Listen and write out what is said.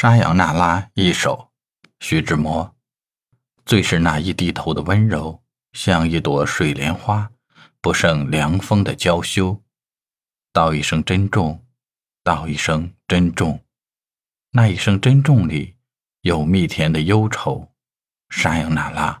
沙扬娜拉一首徐志摩。最是那一低头的温柔像一朵水莲花不胜凉风的娇羞。道一声珍重道一声珍重。那一声珍重里有蜜甜的忧愁沙扬娜拉